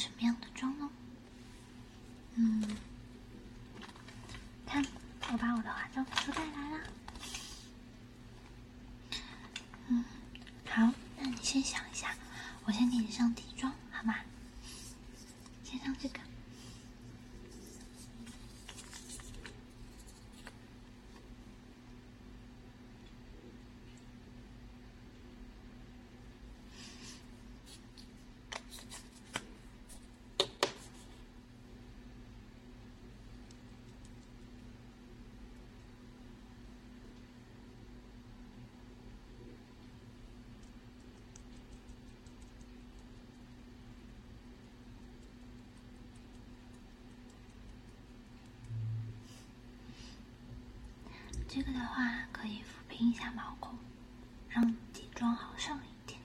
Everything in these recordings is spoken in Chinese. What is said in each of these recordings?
什么样的妆呢？嗯，看，我把我的化妆品都带来了。嗯，好，那你先想一下，我先给你上底妆，好吗？先上这个。这个的话可以抚平一下毛孔，让底妆好上一点。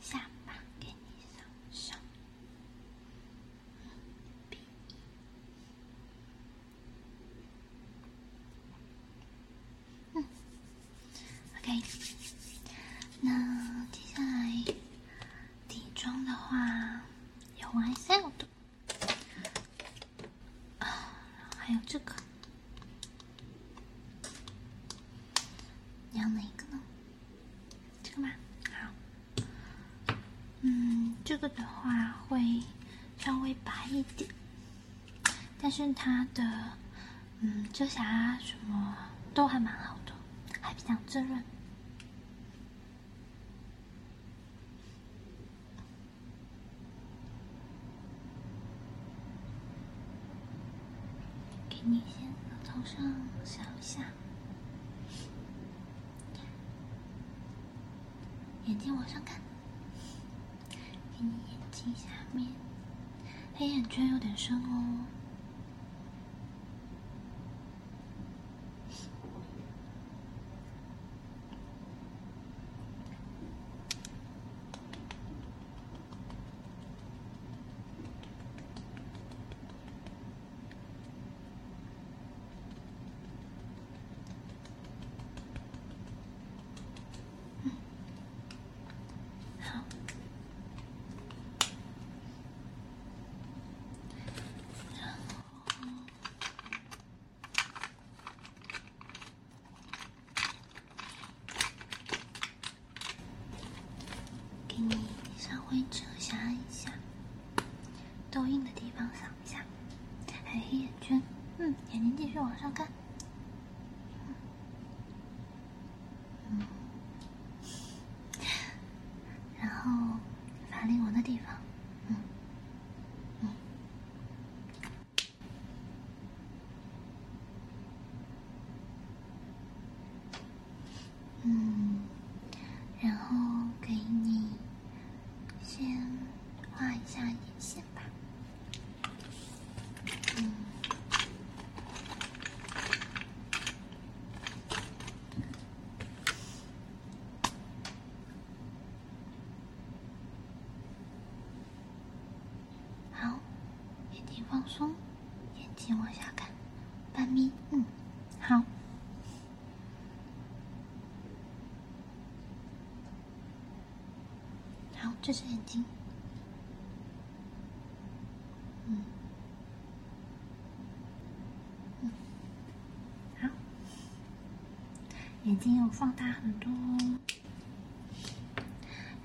下巴给你上上，鼻翼。嗯，OK。那接下来底妆的话有 YSL 的。还有这个，你要哪一个呢？这个吗？好。嗯，这个的话会稍微白一点，但是它的嗯遮瑕什么都还蛮好的，还比较滋润。给你先额头上扫一下，眼睛往上看，眼睛下面，黑眼圈有点深哦。好，然后给你稍微遮瑕一下，痘印的地方扫一下，还有黑眼圈，嗯，眼睛继续往上看。然后法令纹的地方，嗯，嗯，嗯，然后给你先画一下眼线吧，嗯。好，眼睛放松，眼睛往下看，半眯，嗯，好。好，这只眼睛，嗯，嗯，好，眼睛要放大很多哦，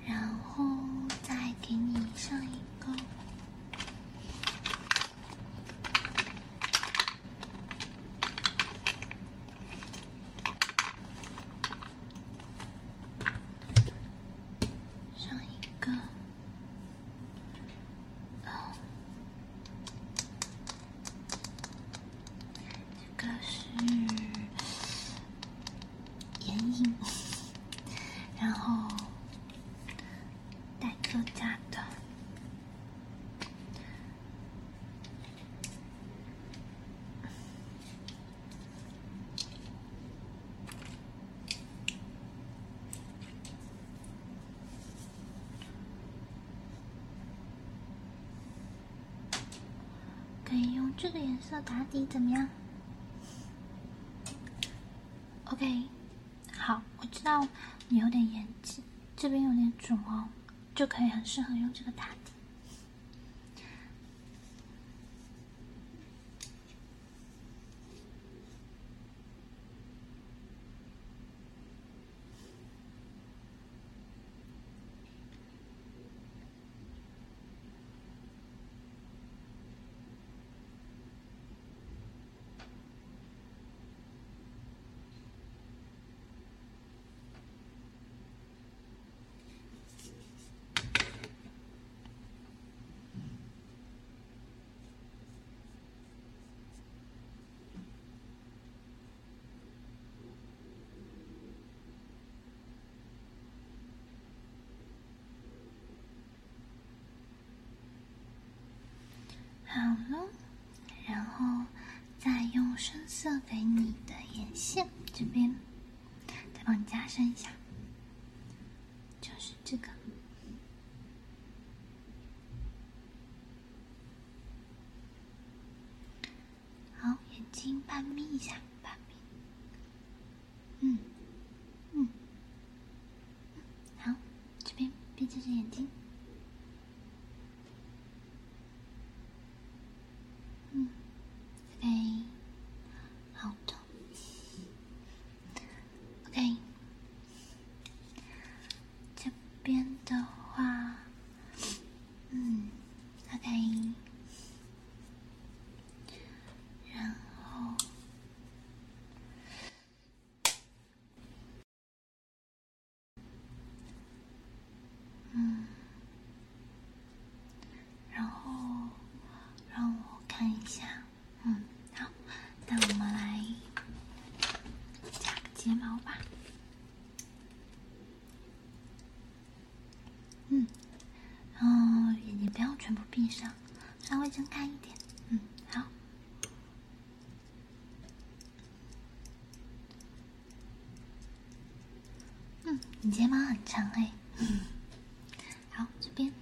然后再给你上一个。上一个，哦，这个是眼影，然后带遮瑕的。可以用这个颜色打底，怎么样？OK，好，我知道你有点眼睛这边有点肿哦，就可以很适合用这个打底。好了，然后再用深色给你的眼线这边，再帮你加深一下，就是这个。好，眼睛半眯一下，半眯。嗯，嗯，好，这边闭着眼睛。嗯，OK，好的，OK，这边的话，嗯，OK，然后，嗯，然后。让我看一下，嗯，好，那我们来加个睫毛吧。嗯，然后，眼睛不要全部闭上，稍微睁开一点。嗯，好。嗯，你睫毛很长哎这边。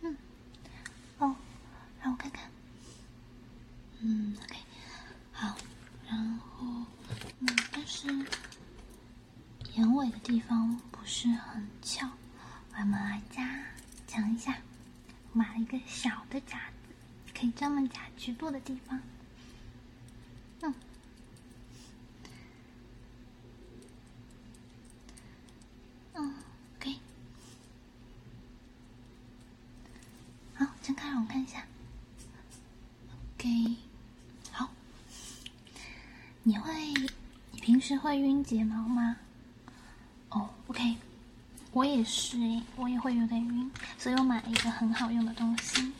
嗯，哦，让我看看。嗯，OK，好，然后，嗯，但是眼尾的地方不是很翘，我们来加讲一下。我买了一个小的夹子，可以专门夹局部的地方。嗯，嗯，OK。好，睁开让我看一下。OK，好。你会，你平时会晕睫毛吗？哦，OK，我也是诶，我也会有点晕，所以我买了一个很好用的东西。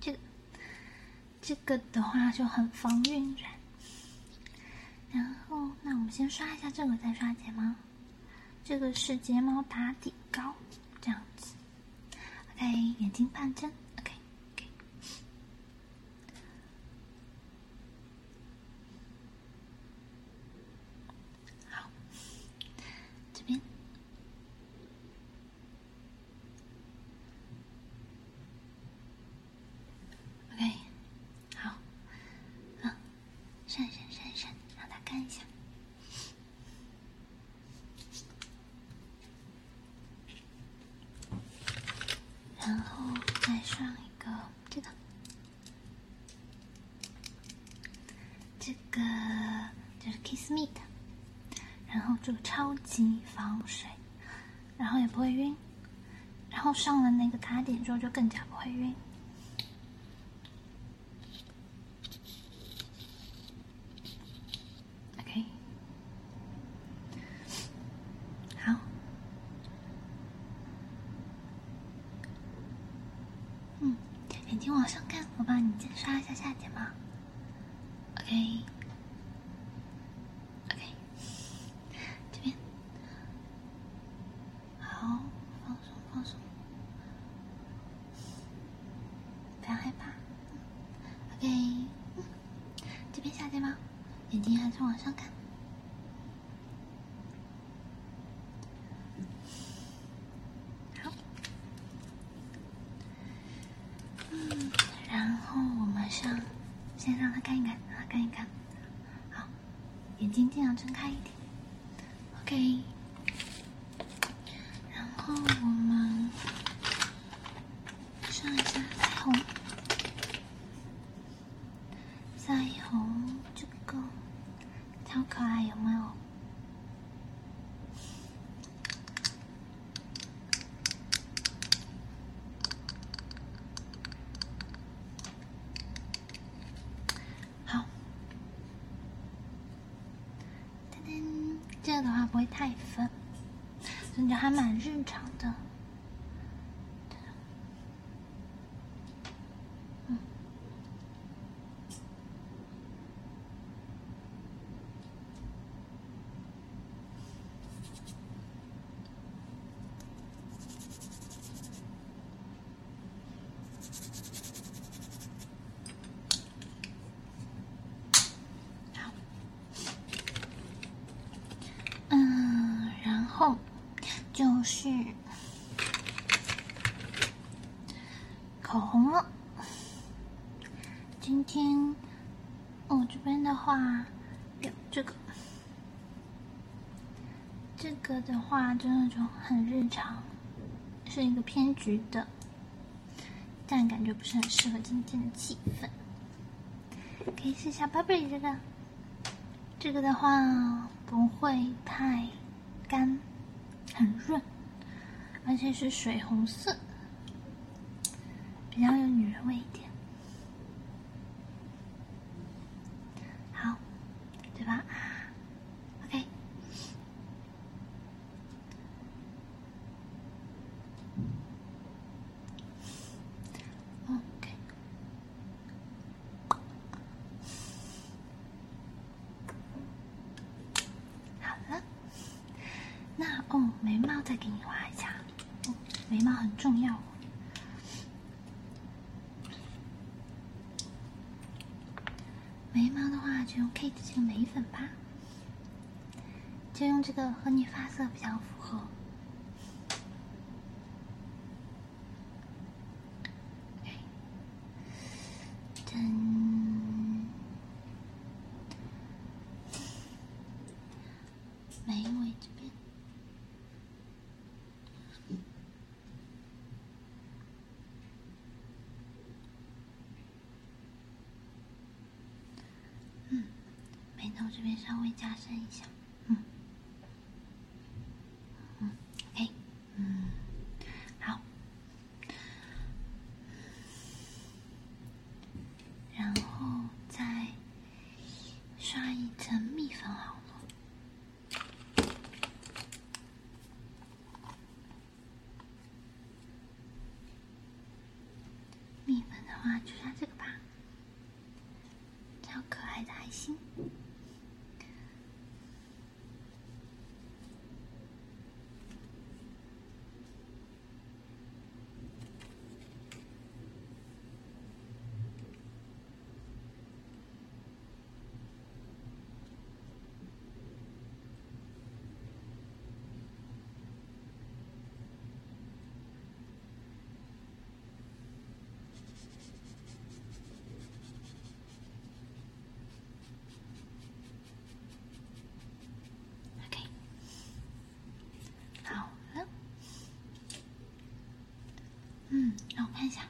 这个，这个的话就很防晕染。然后，那我们先刷一下这个，再刷睫毛。这个是睫毛打底膏，这样子。OK，眼睛半睁。OK，OK。好，这边。OK，好，嗯，闪闪闪闪，让他看一下。然后再上一个这个，这个就是 Kiss Me 的，然后这个超级防水，然后也不会晕，然后上了那个打点之后就更加不会晕。OK，好。嗯，眼睛往上看，我帮你刷一下下睫毛。OK，OK，这边，好，放松放松，不要害怕。OK，这边下睫毛，眼睛还是往上看。好。嗯，然后我们上，先让他看一看，让他看一看。眼睛尽量睁开一点。OK，然后我们上一下腮红，腮红这个超可爱，有没有？好，噔噔，这个的话不会太粉，感觉还蛮日常的。嗯，好，嗯，然后就是口红了。今天我这边的话有这个，这个的话就那种很日常，是一个偏橘的，但感觉不是很适合今天的气氛。可以试一下 Burberry 这个，这个的话不会太干，很润，而且是水红色，比较有女人味一点。好，对吧？OK。OK。好了，那哦，眉毛再给你画一下，眉毛很重要。眉毛的话，就用 Kate 这个眉粉吧，就用这个和你发色比较符合。噔，眉尾这边。嗯，眉头这边稍微加深一下，嗯，嗯，OK，嗯，好，然后再刷一层蜜粉好了。蜜粉的话，就刷这个吧。超可爱的爱心。OK，好了，嗯，让我看一下，